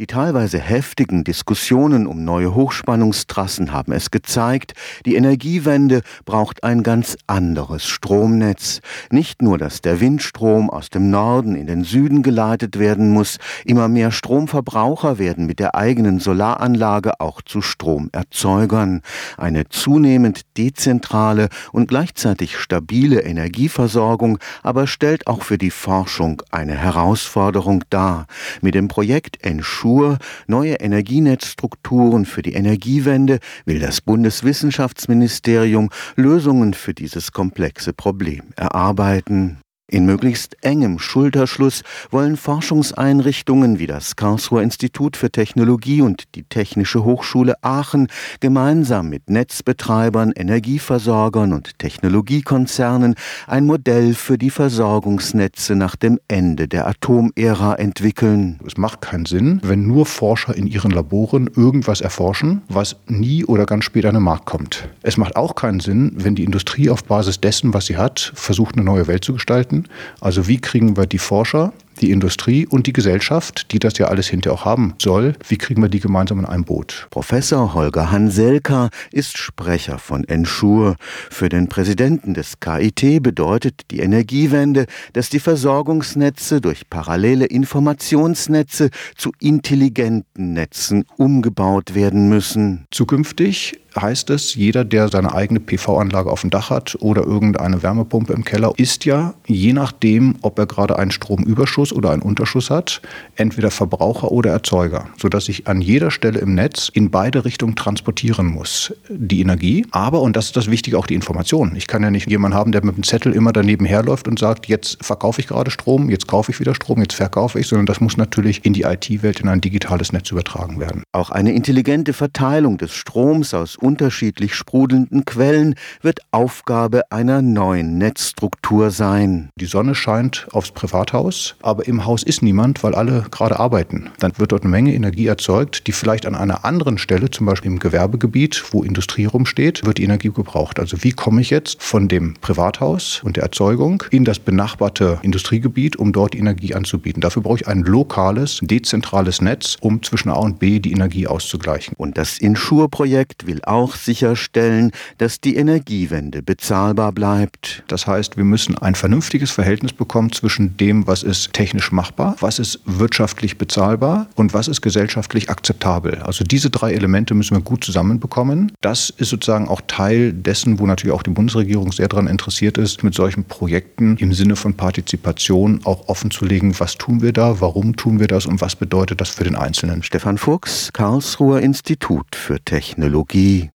Die teilweise heftigen Diskussionen um neue Hochspannungstrassen haben es gezeigt, die Energiewende braucht ein ganz anderes Stromnetz. Nicht nur, dass der Windstrom aus dem Norden in den Süden geleitet werden muss, immer mehr Stromverbraucher werden mit der eigenen Solaranlage auch zu Stromerzeugern. Eine zunehmend dezentrale und gleichzeitig stabile Energieversorgung aber stellt auch für die Forschung eine Herausforderung dar. Mit dem Projekt Ensure Struktur, neue Energienetzstrukturen für die Energiewende will das Bundeswissenschaftsministerium Lösungen für dieses komplexe Problem erarbeiten. In möglichst engem Schulterschluss wollen Forschungseinrichtungen wie das Karlsruher Institut für Technologie und die Technische Hochschule Aachen gemeinsam mit Netzbetreibern, Energieversorgern und Technologiekonzernen ein Modell für die Versorgungsnetze nach dem Ende der Atomära entwickeln. Es macht keinen Sinn, wenn nur Forscher in ihren Laboren irgendwas erforschen, was nie oder ganz spät an den Markt kommt. Es macht auch keinen Sinn, wenn die Industrie auf Basis dessen, was sie hat, versucht, eine neue Welt zu gestalten also wie kriegen wir die Forscher die Industrie und die Gesellschaft, die das ja alles hinterher auch haben soll, wie kriegen wir die gemeinsam in einem Boot? Professor Holger Hanselka ist Sprecher von Ensure. Für den Präsidenten des KIT bedeutet die Energiewende, dass die Versorgungsnetze durch parallele Informationsnetze zu intelligenten Netzen umgebaut werden müssen. Zukünftig heißt es, jeder, der seine eigene PV-Anlage auf dem Dach hat oder irgendeine Wärmepumpe im Keller, ist ja, je nachdem, ob er gerade einen Stromüberschuss Überschuss oder einen Unterschuss hat, entweder Verbraucher oder Erzeuger, sodass ich an jeder Stelle im Netz in beide Richtungen transportieren muss, die Energie. Aber, und das ist das Wichtige, auch die Information. Ich kann ja nicht jemanden haben, der mit dem Zettel immer daneben herläuft und sagt, jetzt verkaufe ich gerade Strom, jetzt kaufe ich wieder Strom, jetzt verkaufe ich, sondern das muss natürlich in die IT-Welt, in ein digitales Netz übertragen werden. Auch eine intelligente Verteilung des Stroms aus unterschiedlich sprudelnden Quellen wird Aufgabe einer neuen Netzstruktur sein. Die Sonne scheint aufs Privathaus, aber aber im Haus ist niemand, weil alle gerade arbeiten. Dann wird dort eine Menge Energie erzeugt, die vielleicht an einer anderen Stelle, zum Beispiel im Gewerbegebiet, wo Industrie rumsteht, wird die Energie gebraucht. Also wie komme ich jetzt von dem Privathaus und der Erzeugung in das benachbarte Industriegebiet, um dort Energie anzubieten? Dafür brauche ich ein lokales, dezentrales Netz, um zwischen A und B die Energie auszugleichen. Und das Insure-Projekt will auch sicherstellen, dass die Energiewende bezahlbar bleibt. Das heißt, wir müssen ein vernünftiges Verhältnis bekommen zwischen dem, was ist technisch machbar, was ist wirtschaftlich bezahlbar und was ist gesellschaftlich akzeptabel. Also diese drei Elemente müssen wir gut zusammenbekommen. Das ist sozusagen auch Teil dessen, wo natürlich auch die Bundesregierung sehr daran interessiert ist, mit solchen Projekten im Sinne von Partizipation auch offenzulegen, was tun wir da, warum tun wir das und was bedeutet das für den Einzelnen. Stefan Fuchs, Karlsruher Institut für Technologie.